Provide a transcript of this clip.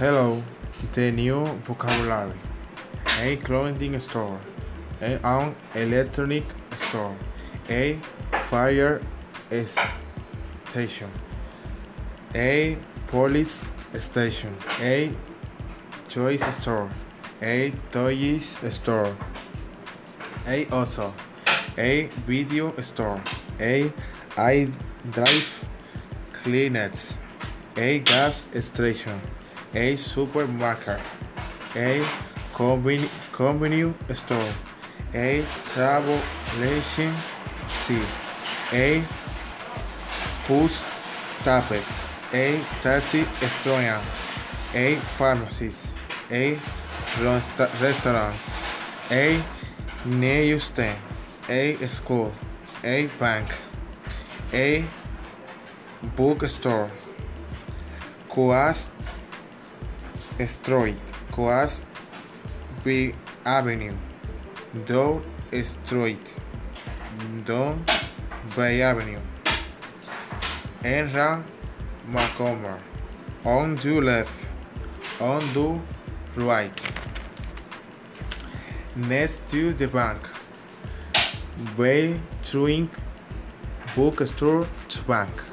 Hello, the new vocabulary. A clothing store. A an electronic store. A fire station. A police station. A choice store. A toys store. A auto. A video store. A i drive cleaners. A gas station. A supermarket. A conveni- convenience store. A travel agency. A post office. A taxi stand. A pharmacy, A resta- restaurants. A newsstand. A school. A bank. A bookstore. Coas Street. Coas B Avenue. Dow Street. Don Bay Avenue. Enra Macomer. On the left. On the right. Next to the bank. Bay Drink Bookstore to Bank.